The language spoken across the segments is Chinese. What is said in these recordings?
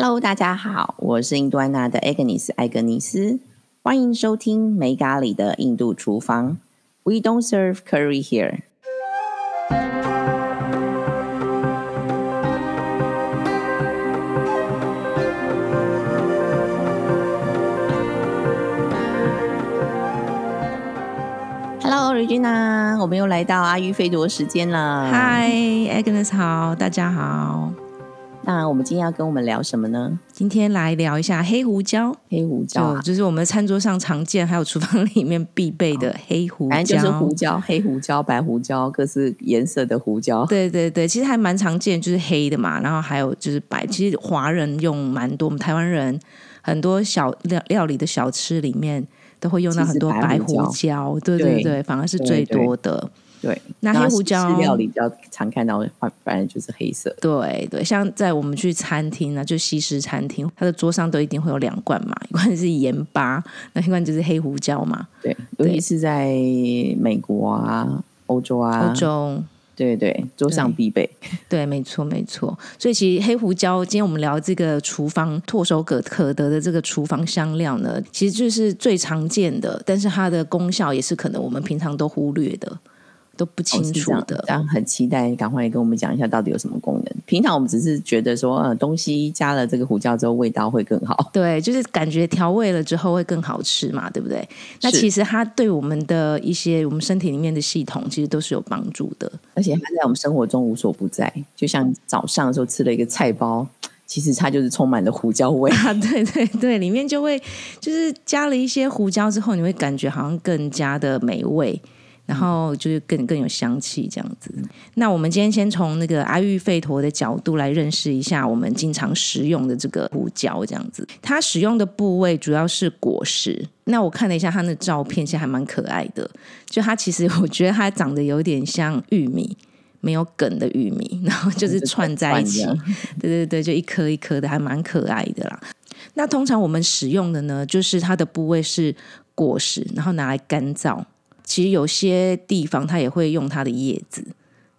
Hello，大家好，我是印度安娜的 Agnes 艾格尼斯，欢迎收听没咖喱的印度厨房。We don't serve curry here。Hello Regina，我们又来到阿育吠陀时间了。Hi，Agnes，好，大家好。那我们今天要跟我们聊什么呢？今天来聊一下黑胡椒。黑胡椒啊，就是我们餐桌上常见，还有厨房里面必备的黑胡椒。反正就是胡椒，黑胡椒、白胡椒，各式颜色的胡椒。对对对，其实还蛮常见，就是黑的嘛。然后还有就是白，其实华人用蛮多，我们台湾人很多小料料理的小吃里面都会用到很多白胡椒。对对对，反而是最多的。对，那黑胡椒料理比较常看到，反反正就是黑色。对对，像在我们去餐厅呢，就西式餐厅，它的桌上都一定会有两罐嘛，一罐是盐巴，那一罐就是黑胡椒嘛。对，尤其是在美国啊、欧洲啊、欧洲，对对，桌上必备。对，没错没错。所以其实黑胡椒，今天我们聊这个厨房唾手可可得的这个厨房香料呢，其实就是最常见的，但是它的功效也是可能我们平常都忽略的。都不清楚的，这样很期待，赶快跟我们讲一下到底有什么功能。平常我们只是觉得说，呃，东西加了这个胡椒之后，味道会更好。对，就是感觉调味了之后会更好吃嘛，对不对？那其实它对我们的一些我们身体里面的系统，其实都是有帮助的。而且它在我们生活中无所不在，就像早上的时候吃了一个菜包，其实它就是充满了胡椒味 啊！对对对，里面就会就是加了一些胡椒之后，你会感觉好像更加的美味。然后就是更更有香气这样子。那我们今天先从那个阿育吠陀的角度来认识一下我们经常食用的这个胡椒这样子。它使用的部位主要是果实。那我看了一下它的照片，其实还蛮可爱的。就它其实我觉得它长得有点像玉米，没有梗的玉米，然后就是串在一起。对对对，就一颗一颗的，还蛮可爱的啦。那通常我们使用的呢，就是它的部位是果实，然后拿来干燥。其实有些地方它也会用它的叶子，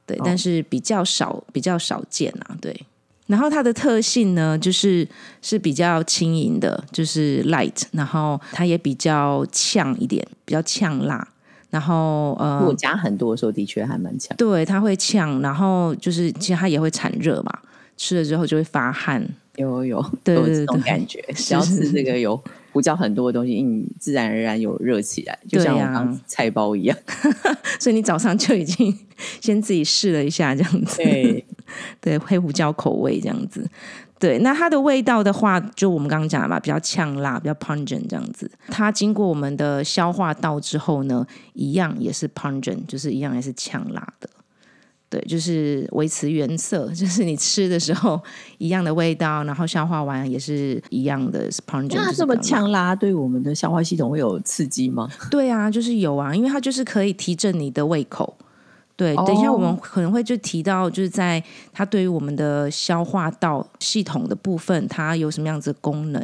对，但是比较少，比较少见啊，对。然后它的特性呢，就是是比较轻盈的，就是 light，然后它也比较呛一点，比较呛辣。然后呃，我加很多的时候，的确还蛮呛。对，它会呛，然后就是其实它也会产热嘛，吃了之后就会发汗。有有，有这种感觉。只要吃这个有胡椒很多的东西，你自然而然有热起来，就像我刚菜包一样。所以你早上就已经先自己试了一下，这样子。对 对，黑胡椒口味这样子。对，那它的味道的话，就我们刚刚讲的嘛，比较呛辣，比较 pungent 这样子。它经过我们的消化道之后呢，一样也是 pungent，就是一样也是呛辣的。对，就是维持原色，就是你吃的时候一样的味道，然后消化完也是一样的。那它这么强拉，对我们的消化系统会有刺激吗？对啊，就是有啊，因为它就是可以提振你的胃口。对，等一下我们可能会就提到，就是在它对于我们的消化道系统的部分，它有什么样子的功能，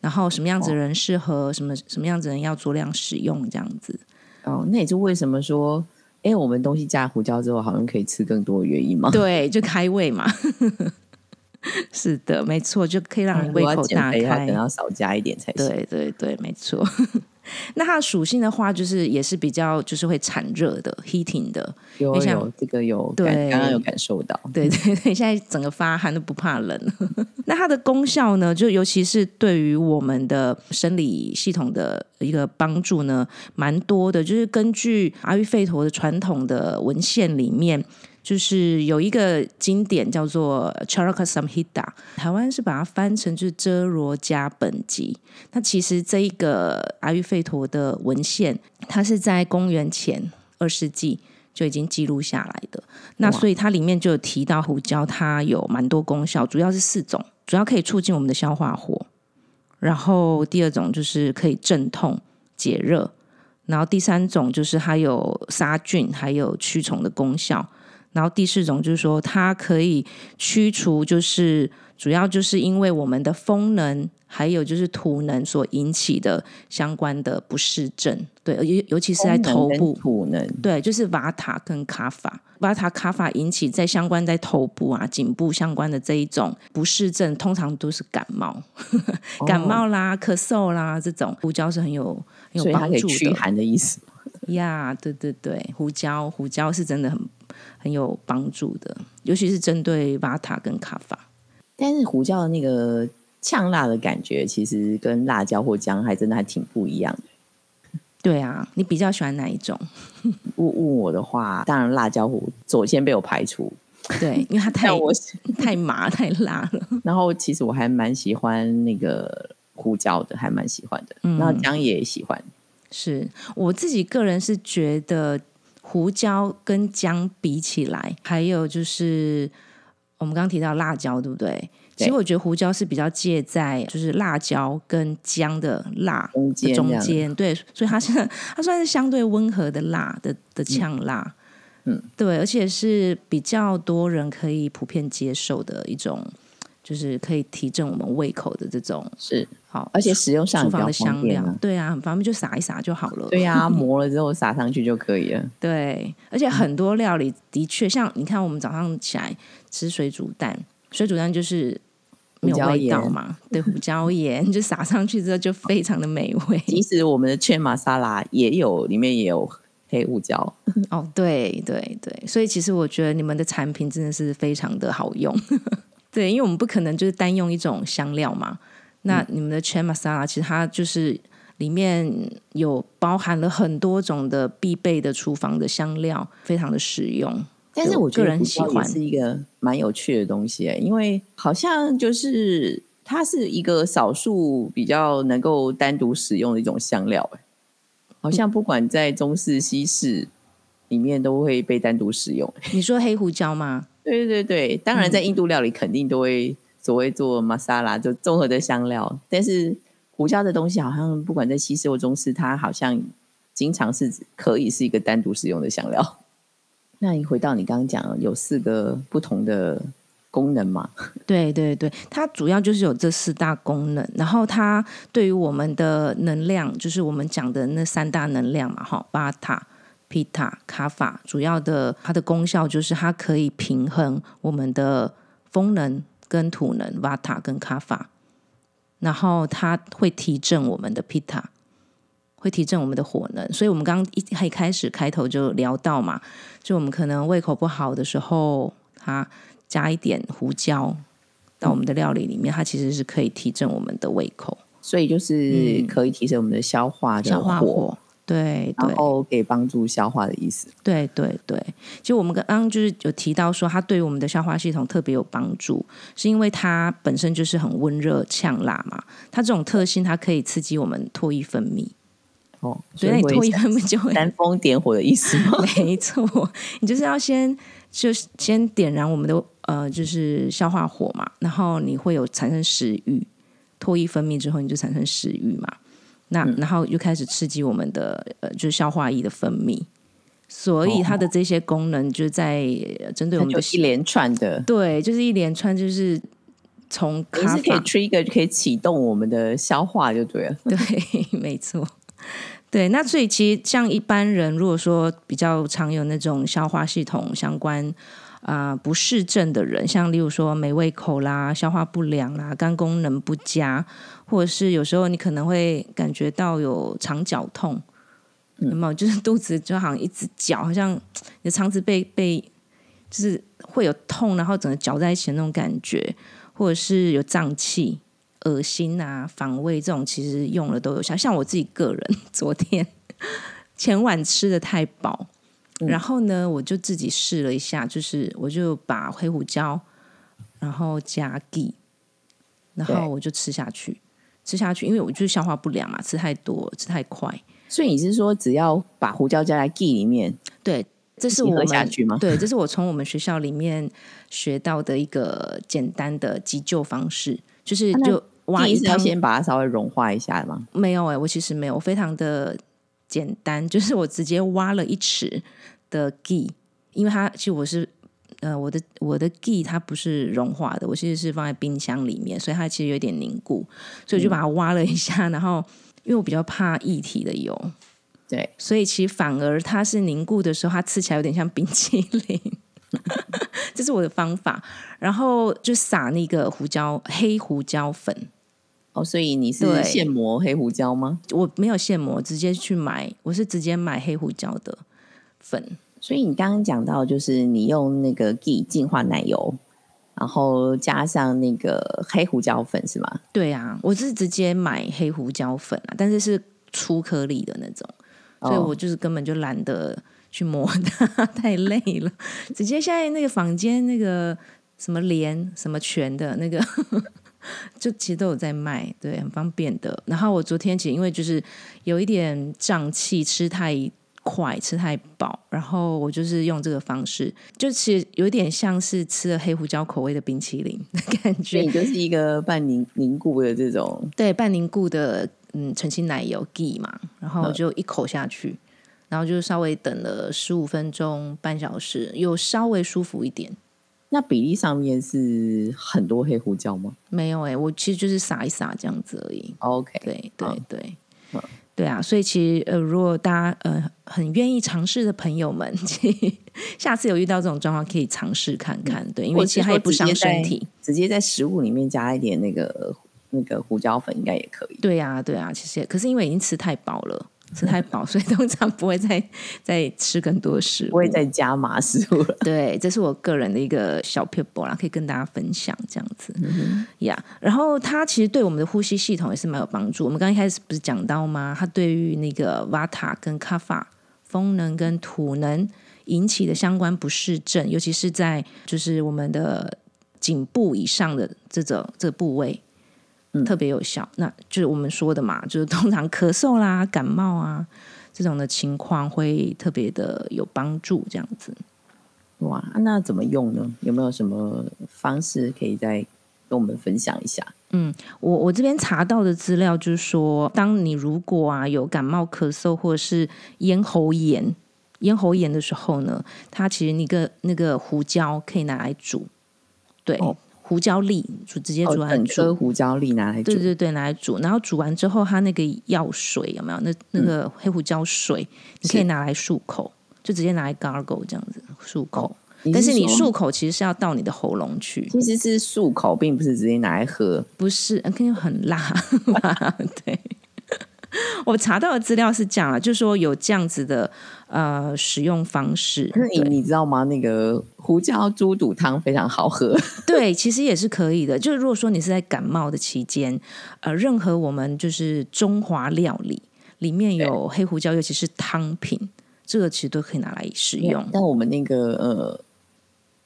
然后什么样子的人适合什么什么样子人要足量使用这样子。哦，那也就为什么说。哎，我们东西加胡椒之后，好像可以吃更多的原因吗？对，就开胃嘛。是的，没错，就可以让你胃口大开。等要少加一点才行。对对对，没错。那它的属性的话，就是也是比较就是会产热的，heating 的。有有这个有，对，刚刚有感受到。对对 对，现在整个发汗都不怕冷。那它的功效呢，就尤其是对于我们的生理系统的一个帮助呢，蛮多的。就是根据阿育吠陀的传统的文献里面。就是有一个经典叫做《Charaka Samhita》，台湾是把它翻成就是《遮罗迦本集》。那其实这一个阿育吠陀的文献，它是在公元前二世纪就已经记录下来的。那所以它里面就有提到胡椒，它有蛮多功效，主要是四种，主要可以促进我们的消化火。然后第二种就是可以镇痛解热，然后第三种就是它有杀菌还有驱虫的功效。然后第四种就是说，它可以驱除，就是主要就是因为我们的风能还有就是土能所引起的相关的不适症，对，尤尤其是在头部土能，对，就是瓦塔跟卡法，瓦塔卡法引起在相关在头部啊、颈部相关的这一种不适症，通常都是感冒、感冒啦、咳嗽啦这种，胡椒是很有很有帮助的，驱寒的意思。呀，对对对，胡椒胡椒是真的很。很有帮助的，尤其是针对瓦塔跟卡法。但是胡椒的那个呛辣的感觉，其实跟辣椒或姜还真的还挺不一样的。对啊，你比较喜欢哪一种？问问我的话，当然辣椒胡首先被我排除。对，因为它太 我 太麻太辣了。然后其实我还蛮喜欢那个胡椒的，还蛮喜欢的。然后姜也喜欢。是我自己个人是觉得。胡椒跟姜比起来，还有就是我们刚刚提到辣椒，对不对？其实我觉得胡椒是比较介在就是辣椒跟姜的辣的中间，对，所以它是 它算是相对温和的辣的的呛辣，嗯，对，而且是比较多人可以普遍接受的一种。就是可以提振我们胃口的这种是好，而且使用上厨房的香料，对啊，很方便，就撒一撒就好了。对啊，磨了之后撒上去就可以了。对，而且很多料理的确像你看，我们早上起来吃水煮蛋，水煮蛋就是没有味道嘛，对，胡椒盐 就撒上去之后就非常的美味。即使我们的雀玛沙拉也有，里面也有黑胡椒。哦，对对对，所以其实我觉得你们的产品真的是非常的好用。对，因为我们不可能就是单用一种香料嘛。那你们的 c h a masala 其实它就是里面有包含了很多种的必备的厨房的香料，非常的实用。但是我个人喜欢是一个蛮有趣的东西，因为好像就是它是一个少数比较能够单独使用的一种香料。好像不管在中式、西式里面都会被单独使用。你说黑胡椒吗？对对对，当然在印度料理肯定都会所谓做玛莎拉，就综合的香料。但是胡椒的东西好像不管在西式或中式，它好像经常是可以是一个单独使用的香料。那你回到你刚刚讲有四个不同的功能嘛？对对对，它主要就是有这四大功能，然后它对于我们的能量，就是我们讲的那三大能量嘛，哈，巴塔。皮塔卡法主要的它的功效就是它可以平衡我们的风能跟土能瓦塔跟卡法，然后它会提振我们的 Pita，，会提振我们的火能。所以我们刚刚一一开始开头就聊到嘛，就我们可能胃口不好的时候，它加一点胡椒到我们的料理里面，它其实是可以提振我们的胃口，所以就是可以提升我们的消化消化火。对，然后可以帮助消化的意思。对对对，其实我们刚刚就是有提到说，它对于我们的消化系统特别有帮助，是因为它本身就是很温热呛辣嘛。它这种特性，它可以刺激我们唾液分泌。哦，所以你唾液分泌就会煽风点火的意思吗？没错，你就是要先就先点燃我们的呃，就是消化火嘛，然后你会有产生食欲，唾液分泌之后你就产生食欲嘛。那然后又开始刺激我们的呃，就是消化液的分泌，所以它的这些功能就在针对我们的一连串的，对，就是一连串，就是从你是可以 trigger 可以启动我们的消化就对了，对，没错，对。那所以其实像一般人，如果说比较常有那种消化系统相关啊不适症的人，像例如说没胃口啦、消化不良啦、肝功能不佳。或者是有时候你可能会感觉到有肠绞痛，有没有？就是肚子就好像一直绞，好像你的肠子被被就是会有痛，然后整个绞在一起的那种感觉，或者是有胀气、恶心啊、防胃这种，其实用了都有效。像我自己个人，昨天前晚吃的太饱，然后呢，我就自己试了一下，就是我就把黑胡椒，然后加 G，，然后我就吃下去。吃下去，因为我就是消化不良嘛，吃太多，吃太快。所以你是说，只要把胡椒加在 G 里面，对，这是我们？对，这是我从我们学校里面学到的一个简单的急救方式，就是就挖一要先把它稍微融化一下吗？没有哎，我其实没有，非常的简单，就是我直接挖了一尺的 G，因为它其实我是呃，我的我的 g 它不是融化的，我其实是放在冰箱里面，所以它其实有点凝固，所以我就把它挖了一下，然后因为我比较怕液体的油，对，所以其实反而它是凝固的时候，它吃起来有点像冰淇淋，这是我的方法。然后就撒那个胡椒黑胡椒粉，哦，所以你是现磨黑胡椒吗？我没有现磨，直接去买，我是直接买黑胡椒的粉。所以你刚刚讲到，就是你用那个 ghee 净化奶油，然后加上那个黑胡椒粉是吗？对啊，我是直接买黑胡椒粉啊，但是是粗颗粒的那种，所以哦我就是根本就懒得去磨它，太累了。直接现在那个房间那个什么联什么全的那个，就其实都有在卖，对，很方便的。然后我昨天其实因为就是有一点胀气，吃太快，吃太饱，然后我就是用这个方式，就其实有点像是吃了黑胡椒口味的冰淇淋的感觉所以。你就是一个半凝凝固的这种，对，半凝固的嗯澄清奶油 ghee 嘛，然后就一口下去，然后就稍微等了十五分钟、半小时，又稍微舒服一点。那比例上面是很多黑胡椒吗没有哎、我其实就是撒一撒这样子而已。？OK，对对嗯对，嗯对啊，所以其实呃，如果大家呃很愿意尝试的朋友们，其实下次有遇到这种状况可以尝试看看。对，因为其实它也不伤身体。直接在食物里面加一点那个那个胡椒粉，应该也可以。对啊、对啊、其实也可是因为已经吃太饱了，吃太饱，所以通常不会再 再吃更多食物，不会再加麻食物了。对，这是我个人的一个小 e p 啦，可以跟大家分享这样子呀。然后它其实对我们的呼吸系统也是蛮有帮助。我们刚一开始不是讲到吗？它对于那个 Vata 跟 Kapha 风能跟土能引起的相关不适症，尤其是在就是我们的颈部以上的这种这个部位。特别有效，那就是我们说的嘛，就是通常咳嗽啦、感冒啊这种的情况会特别的有帮助，这样子。哇，那怎么用呢？有没有什么方式可以再跟我们分享一下？嗯我我这边查到的资料就是说，当你如果啊有感冒、咳嗽或者是咽喉炎、咽喉炎的时候呢，它其实那个那个胡椒可以拿来煮，对，哦胡椒粒煮直接哦煮，完整煮。颗胡椒粒拿来煮对，对对，拿来煮，然后煮完之后，它那个药水有没有？那那个黑胡椒水，你可以拿来漱口，就直接拿来 gargle 这样子漱口。你但是你漱口其实是要到你的喉咙去，其实是漱口，并不是直接拿来喝。不是，呃肯定很辣。对，我查到的资料是这样啊，就是说有这样子的呃使用方式。可是你你知道吗？那个胡椒猪肚汤非常好喝，对，其实也是可以的。就是如果说你是在感冒的期间，呃，任何我们就是中华料理里面有黑胡椒，尤其是汤品，这个其实都可以拿来使用。但我们那个呃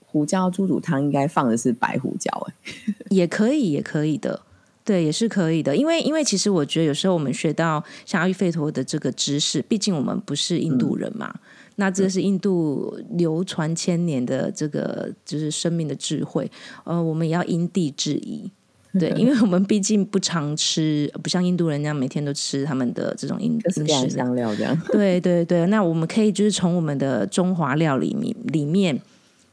胡椒猪肚汤应该放的是白胡椒、哎，也可以，也可以的。对，也是可以的，因为因为其实我觉得有时候我们学到像阿育吠陀的这个知识，毕竟我们不是印度人嘛，那这是印度流传千年的这个就是生命的智慧，呃，我们也要因地制宜。对，因为我们毕竟不常吃，不像印度人那样每天都吃他们的这种饮各式各样的饮食。香料这样。对对对，那我们可以就是从我们的中华料理里里面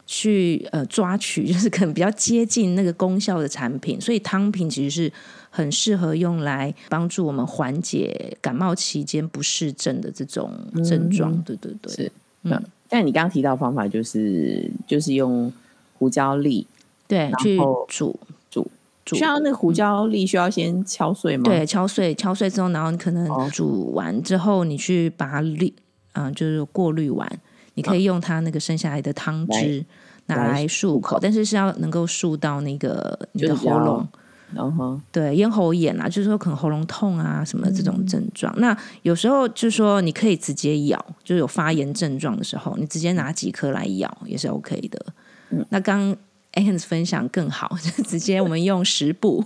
去呃抓取，就是可能比较接近那个功效的产品，所以汤品其实是很适合用来帮助我们缓解感冒期间不适症的这种症状。对对对，是，嗯。但你刚刚提到的方法就是就是用胡椒粒对，去煮煮，煮需要那个胡椒粒需要先敲碎吗？对，敲碎，敲碎之后，然后你可能哦煮完之后，你去把它滤，嗯、就是过滤完，你可以用它那个剩下来的汤汁拿来来漱口，但是是要能够漱到那个你的喉咙。然后对，咽喉炎啊，就是说可能喉咙痛啊什么这嗯。种症状。那有时候就是说你可以直接咬，就是有发炎症状的时候，你直接拿几颗来咬也是 OK 的。嗯。那刚 Ans 分享更好，就直接我们用食补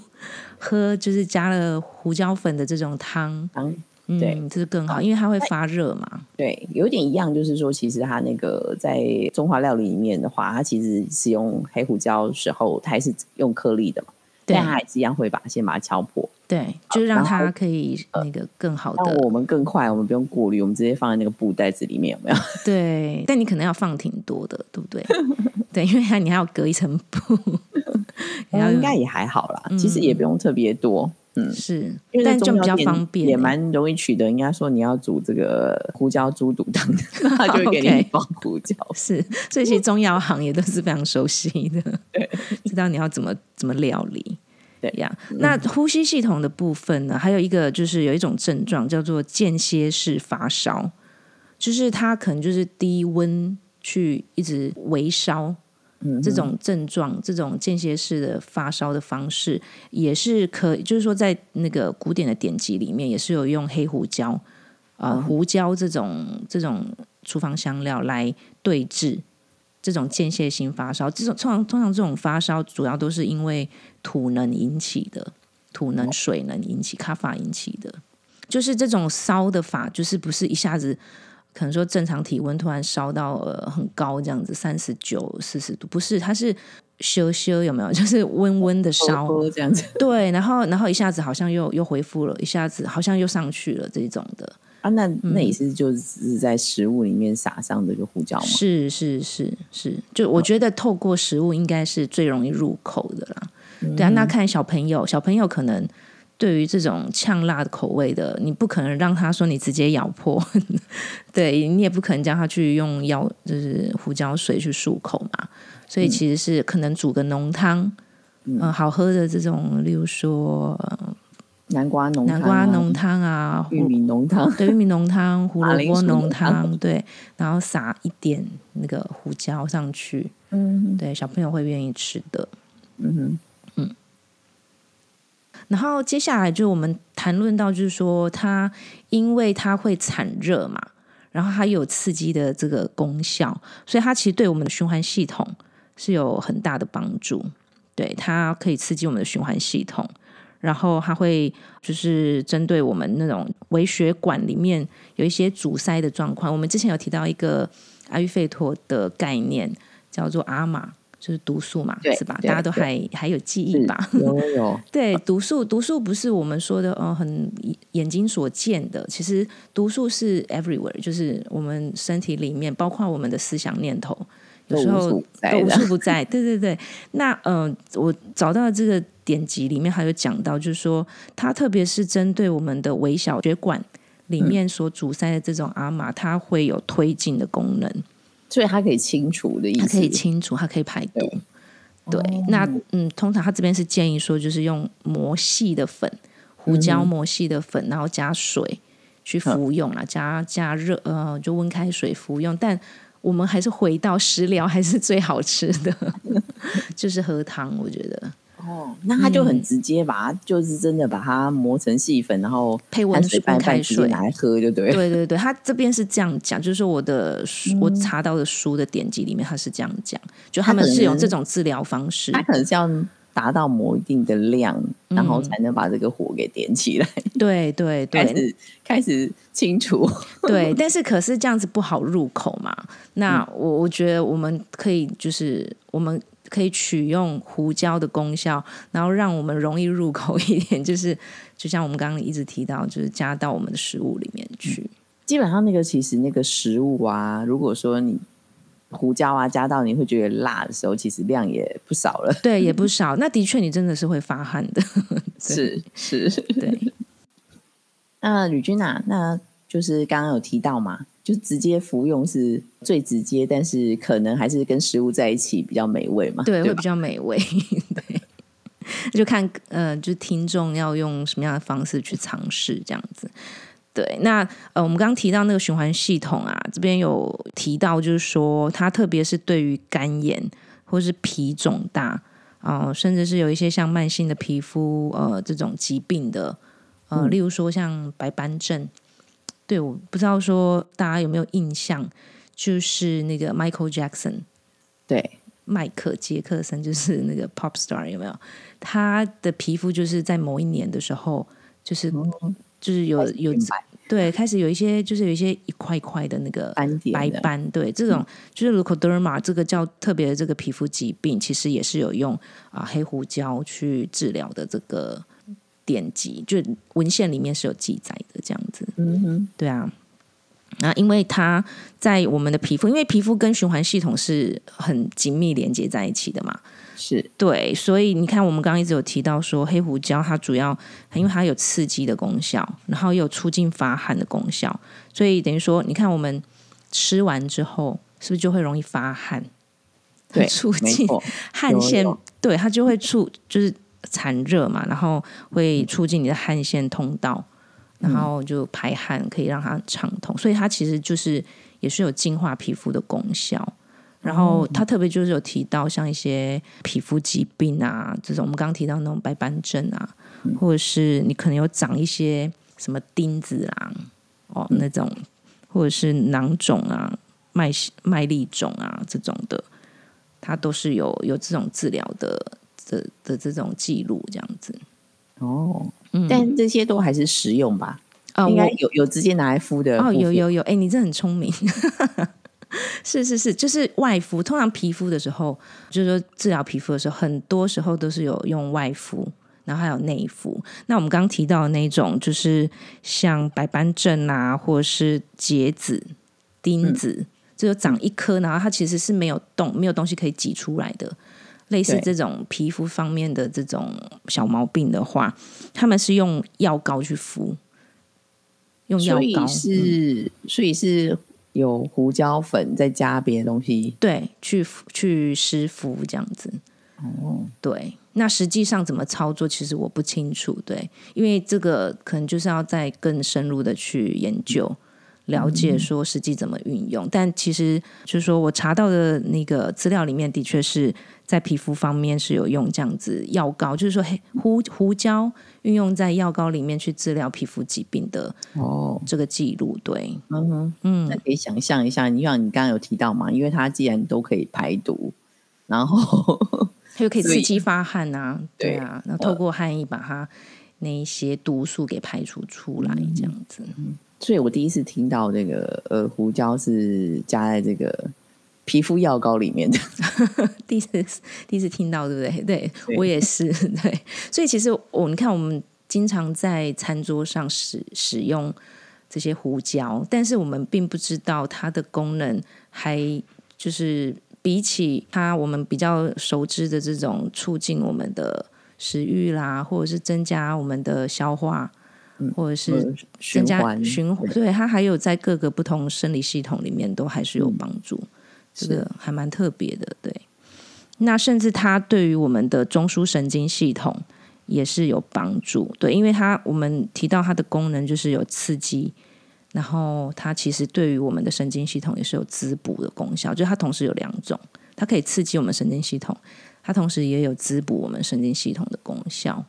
喝，就是加了胡椒粉的这种汤，对这是更好，因为它会发热嘛。对有点一样，就是说其实它那个在中华料理里面的话，它其实使用黑胡椒的时候，它还是用颗粒的嘛，对但它还是一样会把先把它敲破，对，就是让它可以那个更好的让我们更快，我们不用过滤，我们直接放在那个布袋子里面，有没有？对，但你可能要放挺多的，对不对？对，因为它你还要隔一层布，然后应该也还好啦，其实也不用特别多。嗯，是但就比较方便欸，也蛮容易取得。人家说你要煮这个胡椒猪肚汤，他就会给你放 胡椒。是，所以其实中药行也都是非常熟悉的，知道你要怎么怎么料理。对呀那呼吸系统的部分呢，还有一个就是有一种症状叫做间歇式发烧，就是它可能就是低温去一直微烧，嗯这种症状，这种间歇式的发烧的方式，也是可以，就是说在那个古典的典籍里面，也是有用黑胡椒，呃，胡椒这种这种厨房香料来对治这种间歇性发烧。这种通常通常这种发烧主要都是因为土能引起的，土能、水能引起、卡法引起的。就是这种烧的法，就是不是一下子可能说正常体温突然烧到呃很高这样子，三十九、四十度，不是，它是咻咻有没有？就是温温的烧，这样子 对，然后然后一下子好像又又恢复了，一下子好像又上去了这种的，啊？那那也是就是在食物里面撒上这个胡椒吗？是是是是，就我觉得透过食物应该是最容易入口的啦。对啊，那看小朋友，小朋友可能对于这种呛辣的口味的，你不可能让他说你直接咬破，对你也不可能叫他去用药，就是胡椒水去漱口嘛。所以其实是可能煮个浓汤，嗯、好喝的这种，例如说、呃南瓜浓南瓜浓汤啊，玉米浓汤，对，玉米浓汤、胡萝卜浓汤，对，然后撒一点那个胡椒上去，嗯对，小朋友会愿意吃的。嗯哼，然后接下来就我们谈论到，就是说它因为它会产热嘛，然后它有刺激的这个功效，所以它其实对我们的循环系统是有很大的帮助。对，它可以刺激我们的循环系统，然后它会就是针对我们那种微血管里面有一些阻塞的状况。我们之前有提到一个阿育吠陀的概念，叫做阿玛，就是毒素嘛，是吧？大家都还还有记忆吧？有有 有，对，毒素，毒素不是我们说的，呃，很眼睛所见的。其实毒素是 everywhere，就是我们身体里面，包括我们的思想念头，有时候都无处不在。对对对，那呃，我找到这个典籍里面还有讲到，就是说它特别是针对我们的微小血管里面所阻塞的这种阿玛，它会有推进的功能，所以它可以清除的意思，它可以清除，它可以排毒。对对，哦那嗯，通常他这边是建议说，就是用磨细的粉，胡椒磨细的粉，然后加水去服用啦，加加热呃，就温开水服用。但我们还是回到食疗，还是最好吃的，就是喝汤。我觉得哦，那他就很直接把它，就是真的把它磨成细粉，然后配温水拌开水。拿来喝就对。对对对，他这边是这样讲，就是说我的书、我查到的书的典籍里面，他是这样讲，就他们是用这种治疗方式他。可能是要达到某一定的量，然后才能把这个火给点起来，对 对对，开始开始清除。对，但是可是这样子不好入口嘛？那我我觉得我们可以就是我们可以取用胡椒的功效，然后让我们容易入口一点，就是就像我们刚刚一直提到，就是加到我们的食物里面去。基本上那个其实那个食物啊，如果说你胡椒啊加到你会觉得辣的时候，其实量也不少了。对，也不少。那的确，你真的是会发汗的。是是，对，那吕君啊，那就是刚刚有提到嘛，就直接服用是最直接，但是可能还是跟食物在一起比较美味嘛。对，会比较美味。对，就看呃，就听众要用什么样的方式去尝试这样子。对，那呃，我们刚刚提到那个循环系统啊，这边有提到，就是说它特别是对于肝炎或是脾肿大啊、呃甚至是有一些像慢性的皮肤呃这种疾病的，呃，例如说像白斑症。对，我不知道说大家有没有印象，就是那个 Michael Jackson，对，迈克杰克森就是那个 pop star 有没有？他的皮肤就是在某一年的时候，就是、就是有有对开始有一些就是有一些一块一块的那个斑白斑，对这种就是 leukoderma 这个叫特别的这个皮肤疾病，其实也是有用啊、黑胡椒去治疗的这个典籍，就文献里面是有记载的这样子。嗯哼，对啊，那因为它在我们的皮肤，因为皮肤跟循环系统是很紧密连接在一起的嘛。是对，所以你看，我们刚刚一直有提到说，黑胡椒它主要因为它有刺激的功效，然后又有促进发汗的功效，所以等于说，你看我们吃完之后，是不是就会容易发汗？对，促进汗腺对它就会促就是产热嘛，然后会促进你的汗腺通道，然后就排汗，可以让它畅通，所以它其实就是也是有净化皮肤的功效。然后它特别就是有提到像一些皮肤疾病啊，这种我们刚刚提到那种白斑症啊，或者是你可能有长一些什么钉子啊，哦那种，或者是囊肿啊、麦麦粒肿啊这种的，它都是有有这种治疗的的的这种记录这样子。哦，但这些都还是实用吧？哦，应该有有直接拿来敷的哦，有有有，哎，你这很聪明。是是是，就是外敷。通常皮肤的时候，就是说治疗皮肤的时候，很多时候都是有用外敷，然后还有内敷。那我们刚刚提到的那种，就是像白斑症啊，或者是结子、钉子，就长一颗，然后它其实是没有洞，没有东西可以挤出来的。类似对这种皮肤方面的这种小毛病的话，他们是用药膏去敷，用药膏是所以是有胡椒粉再加别的东西。对，去去湿敷这样子。哦，对，那实际上怎么操作，其实我不清楚。对，因为这个可能就是要再更深入的去研究、了解，说实际怎么运用。但其实就是说我查到的那个资料里面，的确是在皮肤方面是有用这样子药膏，就是说黑胡胡椒运用在药膏里面去治疗皮肤疾病的哦，这个记录。对，嗯哼，嗯那，可以想象一下，你像你刚刚有提到嘛，因为它既然都可以排毒，然后 它又可以刺激发汗啊，对对啊，那透过汗液把它那一些毒素给排除出来，这样子。所以我第一次听到这个呃胡椒是加在这个皮肤药膏里面的。第一次第一次听到，对不对？对对我也是，对。所以其实我你看，我们经常在餐桌上使使用这些胡椒，但是我们并不知道它的功能，还就是比起它我们比较熟知的这种促进我们的食欲啦，或者是增加我们的消化，或者是循加环循环，对对它还有在各个不同生理系统里面都还是有帮助，这个还蛮特别的，对。那甚至它对于我们的中枢神经系统也是有帮助，对，因为它我们提到它的功能就是有刺激，然后它其实对于我们的神经系统也是有滋补的功效，就是它同时有两种，它可以刺激我们神经系统，它同时也有滋补我们神经系统的功效。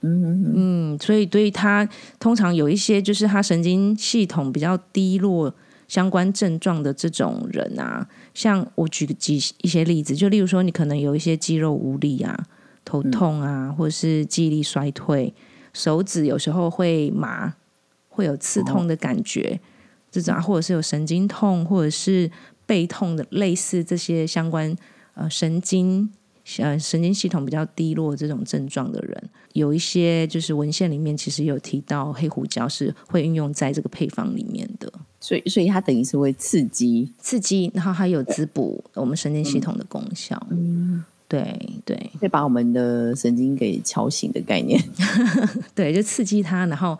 嗯嗯，所以对于他通常有一些就是他神经系统比较低落相关症状的这种人啊，像我举个几一些例子，就例如说你可能有一些肌肉无力啊、头痛啊，或者是记忆力衰退，手指有时候会麻，会有刺痛的感觉，这种啊，或者是有神经痛，或者是背痛的，类似这些相关呃神经呃神经系统比较低落这种症状的人，有一些就是文献里面其实有提到黑胡椒是会运用在这个配方里面的所以所以它等于是会刺激，刺激，然后还有滋补我们神经系统的功效。嗯，对对会把我们的神经给敲醒的概念。对，就刺激它，然后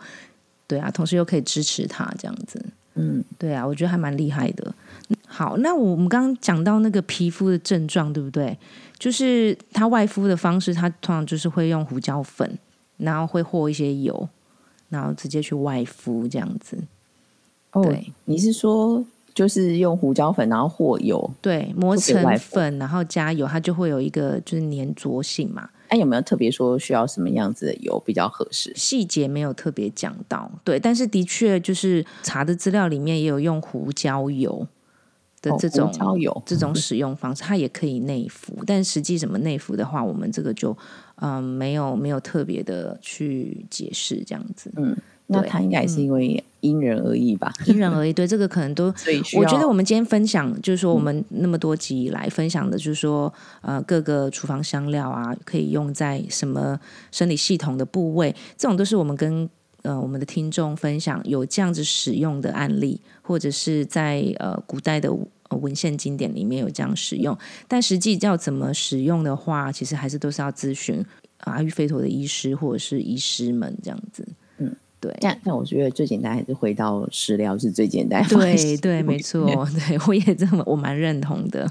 对啊，同时又可以支持它这样子。嗯，对啊，我觉得还蛮厉害的。好，那我们刚刚讲到那个皮肤的症状，对不对？就是它外敷的方式，它通常就是会用胡椒粉，然后会和一些油，然后直接去外敷这样子。哦对，你是说就是用胡椒粉，然后和油？对，磨成粉，然后加油，它就会有一个就是粘着性嘛。哎、有没有特别说需要什么样子的油比较合适？细节没有特别讲到，对，但是的确就是查的资料里面也有用胡椒油的哦这种、这种使用方式，它也可以内服，但实际怎么内服的话，我们这个就嗯没有没有特别的去解释这样子。嗯，那对它应该也是因为因人而异吧，因人而异。对，这个可能都，我觉得我们今天分享，就是说我们那么多集以来分享的，就是说呃各个厨房香料啊，可以用在什么生理系统的部位，这种都是我们跟呃我们的听众分享有这样子使用的案例，或者是在呃古代的。呃文献经典里面有这样使用，但实际要怎么使用的话，其实还是都是要咨询啊阿育吠陀的医师或者是医师们这样子。嗯，对，但但我觉得最简单还是回到食疗是最简单的。对对，没错，对我也这么我蛮认同的。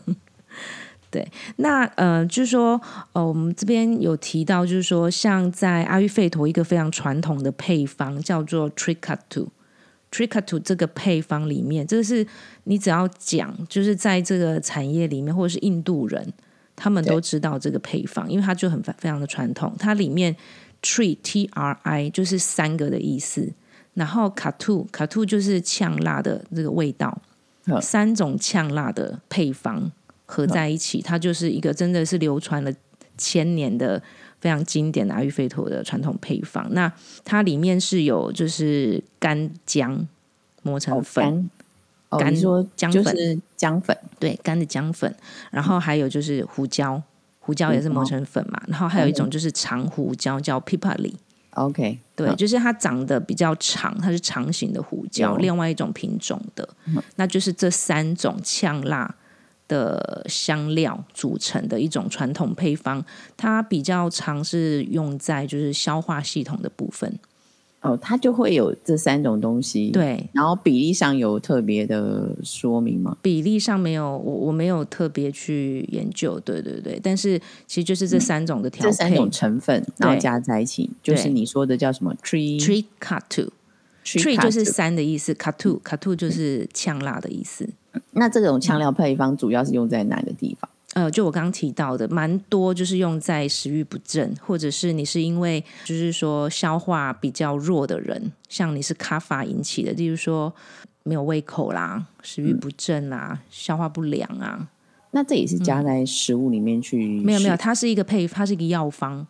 对，那呃，就是说，呃，我们这边有提到，就是说，像在阿育吠陀一个非常传统的配方叫做 Trikatu。Trikatu 这个配方里面，这个是你只要讲，就是在这个产业里面，或者是印度人，他们都知道这个配方，因为它就很非非常的传统。它里面 tree T R I 就是三个的意思，然后 katu katu 就是呛辣的这个味道，嗯三种呛辣的配方合在一起，它就是一个真的是流传了千年的非常经典的阿育吠陀的传统配方。那它里面是有就是干姜磨成哦粉，干哦，说姜粉就是姜粉，对，干的姜粉，然后还有就是胡椒，胡椒也是磨成粉嘛，然后还有一种就是长胡椒叫 pipali。OK，对，嗯就是它长得比较长，它是长形的胡椒，另外一种品种的，那就是这三种呛辣的香料组成的一种传统配方，它比较常是用在就是消化系统的部分。哦，它就会有这三种东西，，对，然后比例上有特别的说明吗？比例上没有，我我没有特别去研究，对对对，但是其实就是这三种的调配。这三种成分，然后加在一起，就是你说的叫什么？Tree，tree cut to。Tree 就是三的意思，katu katu 就是呛辣的意思。那这种呛料配方主要是用在哪个地方？呃，就我刚刚提到的，蛮多就是用在食欲不振，或者是你是因为就是说消化比较弱的人，像你是咖法引起的，例如说没有胃口啦、食欲不振啦、消化不良啊，那这也是加在食物里面去？没有没有，，它是一个配，它是一个药方。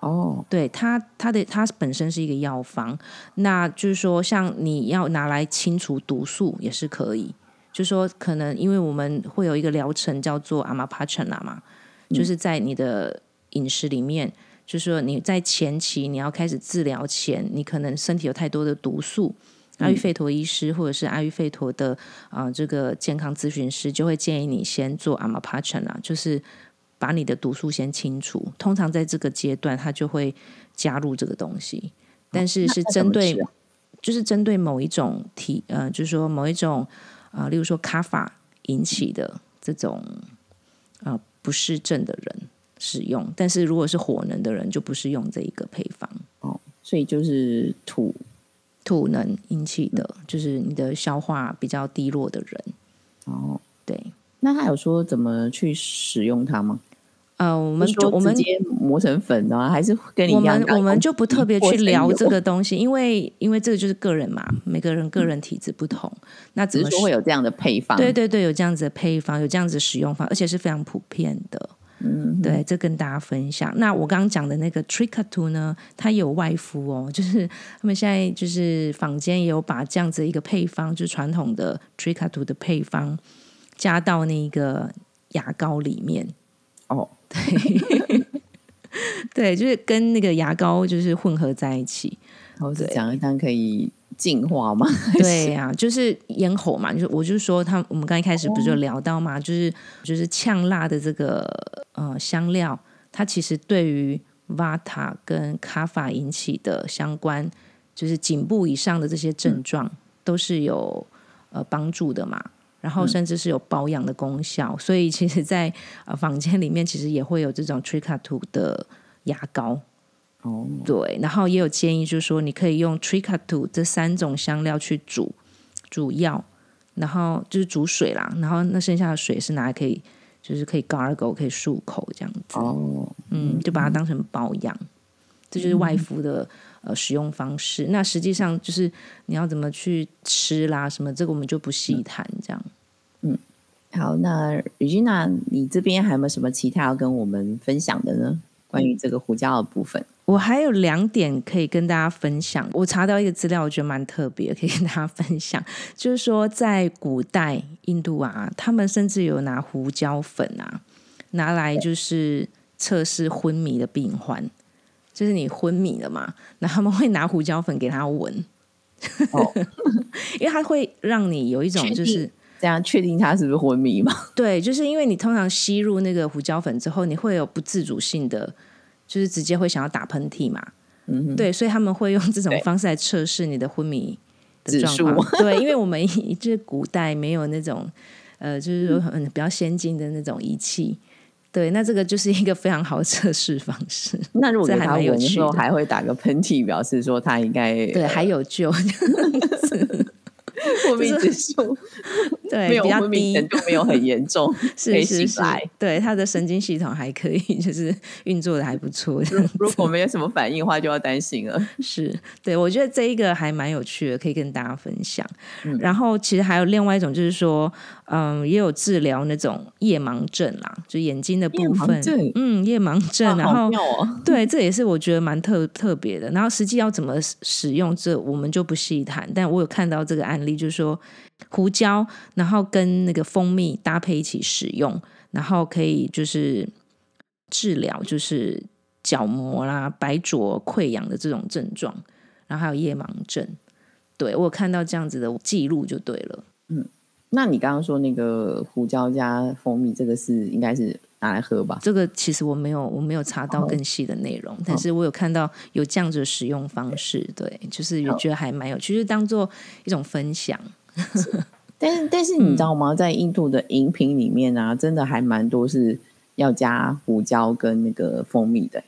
哦，对它，它的它本身是一个药方，那就是说，像你要拿来清除毒素也是可以。就是说可能因为我们会有一个疗程叫做阿玛帕陈拉嘛，就是在你的饮食里面，就是说你在前期你要开始治疗前，你可能身体有太多的毒素。阿育吠陀医师或者是阿育吠陀的啊、呃这个健康咨询师就会建议你先做阿玛帕陈拉，就是把你的毒素先清除。通常在这个阶段，他就会加入这个东西，但是是针对就是针对某一种体呃，就是说某一种啊、呃例如说卡法引起的这种呃不适症的人使用，但是如果是火能的人，就不是用这一个配方。哦，所以就是土土能引起的，就是你的消化比较低落的人，哦。对。那他有说怎么去使用它吗？呃，我我们就我们直接磨成粉啊，还是跟你我一样？们我们就不特别去聊这个，东西，因为因为这个就是个人嘛，每个人个人体质不同，那只是说会有这样的配方。对对对，有这样子的配方，有这样子的使用方，而且是非常普遍的。嗯，对，这跟大家分享。那我刚刚讲的那个 Tricatu 呢，它有外敷哦，就是他们现在就是坊间也有把这样子一个配方，就是传统的 Tricatu 的配方，加到那个牙膏里面。哦，对，对就是跟那个牙膏就是混合在一起。然后是对讲一讲可以净化吗？对呀、就是咽喉嘛，就是我就是说，他我们刚一开始不是就聊到嘛，就是就是呛辣的这个呃香料，它其实对于 Vata 跟卡法引起的相关，就是颈部以上的这些症状，都是有呃帮助的嘛。然后甚至是有保养的功效，所以其实在，呃房间里面其实也会有这种 Tricatu 的牙膏，哦，对，然后也有建议，就是说你可以用 Tricatu 这三种香料去煮煮药，然后就是煮水啦，然后那剩下的水是拿来可以就是可以 gargle 可以漱口这样子，哦，嗯，就把它当成保养，这就是外敷的呃使用方式。那实际上就是你要怎么去吃啦，什么这个我们就不细谈这样。嗯好，那 Regina，你这边还有没有什么其他要跟我们分享的呢？关于这个胡椒的部分，我还有两点可以跟大家分享。我查到一个资料，我觉得蛮特别，可以跟大家分享。就是说，在古代印度啊，他们甚至有拿胡椒粉啊，拿来就是测试昏迷的病患，就是你昏迷了嘛，那他们会拿胡椒粉给他闻，哦，因为它会让你有一种就是。这样确定他是不是昏迷嘛？对，就是因为你通常吸入那个胡椒粉之后，你会有不自主性的，就是直接会想要打喷嚏嘛。嗯哼，对，所以他们会用这种方式来测试你的昏迷的状况。对，因为我们就是古代没有那种呃，就是说很比较先进的那种仪器。对，那这个就是一个非常好的测试方式。那如果给他有闻的时候还会打个喷嚏，表示说他应该对，还有救。昏迷指数 对，比较低昏迷程，度没有很严重，是是是。，对，他的神经系统还可以，就是运作的还不错。如果没有什么反应的话，就要担心了。是对，我觉得这一个还蛮有趣的，可以跟大家分享。嗯然后其实还有另外一种，就是说，嗯，也有治疗那种夜盲症啦，就眼睛的部分，嗯，夜盲症，然后对，这也是我觉得蛮特特别的。然后实际要怎么使使用，这我们就不细谈。但我有看到这个案例，就是说胡椒，然后跟那个蜂蜜搭配一起使用，然后可以就是治疗就是角膜啦、白灼、溃疡的这种症状，然后还有夜盲症。对我有看到这样子的记录就对了。嗯那你刚刚说那个胡椒加蜂蜜，这个是应该是拿来喝吧？这个其实我没有，我没有查到更细的内容，但是我有看到有这样子的使用方式，对，就是也觉得还蛮有趣，就是当做一种分享。但是但是你知道吗？在印度的饮品里面啊，真的还蛮多是要加胡椒跟那个蜂蜜的，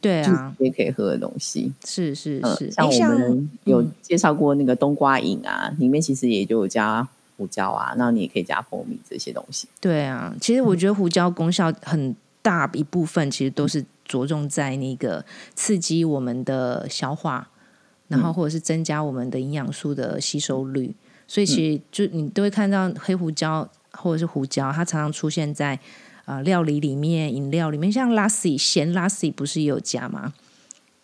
就是对啊，也可以喝的东西。是是嗯，是，像我们有嗯介绍过那个冬瓜饮啊，里面其实也就有加胡椒啊，那你也可以加蜂蜜这些东西。对啊，其实我觉得胡椒功效很大一部分其实都是着重在那个刺激我们的消化，然后或者是增加我们的营养素的吸收率。所以其实就你都会看到黑胡椒或者是胡椒，它常常出现在啊、呃料理里面、饮料里面，像拉西咸拉西不是也有加吗？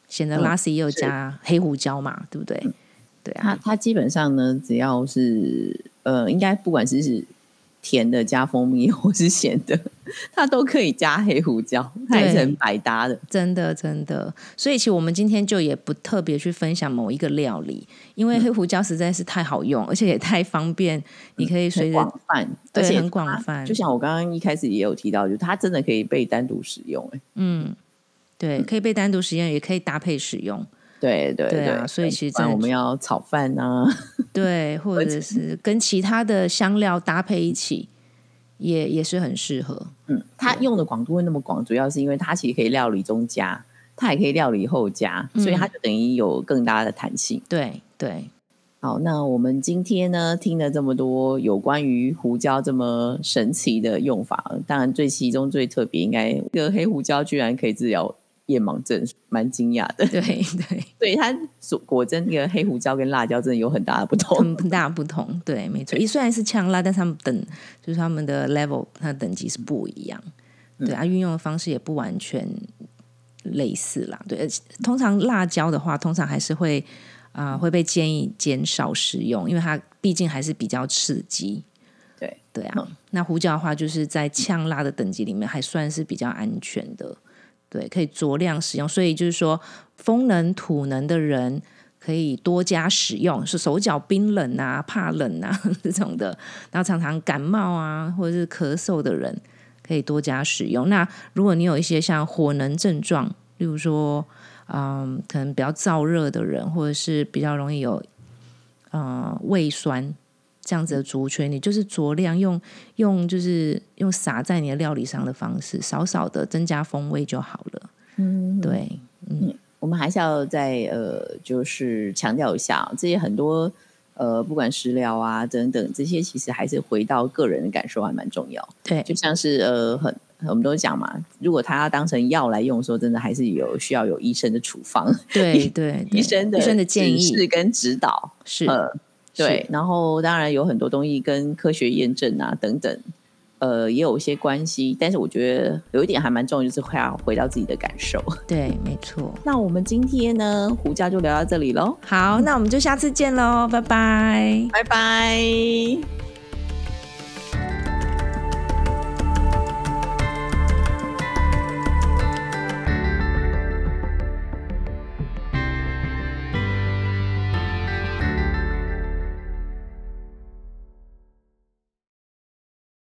咸的嗯拉西也有是加黑胡椒嘛，对不对？对啊，它它基本上呢，只要是呃，应该不管是是甜的加蜂蜜 或是咸的，它都可以加黑胡椒，它也是很百搭的。真的真的，所以其实我们今天就也不特别去分享某一个料理，因为黑胡椒实在是太好用，而且也太方便，你可以随很着广泛，而且对很广泛就像我刚刚一开始也有提到，就是它真的可以被单独使用、欸。嗯，对，可以被单独使用，也可以搭配使用，对对对啊所以其实我们要炒饭啊，对，或者是跟其他的香料搭配一起，也也是很适合。嗯，它用的广度会那么广，主要是因为它其实可以料理中加，它也可以料理后加，所以嗯。它就等于有更大的弹性。对对，好，那我们今天呢听了这么多有关于胡椒这么神奇的用法，当然最其中最特别，应该这个黑胡椒居然可以治疗夜盲症，蛮惊讶的。对 对，对它所果真那个黑胡椒跟辣椒真的有很大的不同。很很大不同。对，没错，一虽然是呛辣，但是他们等就是他们的 level，它的等级是不一样。对，啊运用的方式也不完全类似啦。对，而且通常辣椒的话，通常还是会啊、会被建议减少使用，因为它毕竟还是比较刺激。对对啊，那胡椒的话，就是在呛辣的等级里面还算是比较安全的，对，可以酌量使用。所以就是说，风能土能的人可以多加使用，是手脚冰冷啊、怕冷啊 这种的，然后常常感冒啊或者是咳嗽的人，可以多加使用。那如果你有一些像火能症状，例如说，嗯，可能比较燥热的人，或者是比较容易有，嗯，胃酸。这样子的族群，你就是酌量用用就是用撒在你的料理上的方式，少少的增加风味就好了。嗯，对，嗯我们还是要再呃，就是强调一下，这些很多呃，不管食疗啊等等，这些其实还是回到个人的感受还蛮重要。对，就像是呃，很我们都讲嘛，如果他要当成药来用的时候，真的还是有需要有医生的处方，对对，对 医生的医生的建议跟指导。是，呃，对，然后当然有很多东西跟科学验证啊等等，呃也有一些关系，但是我觉得有一点还蛮重要，就是快要回到自己的感受。对，没错。那我们今天呢，胡家就聊到这里喽，好，那我们就下次见喽，拜拜。拜拜。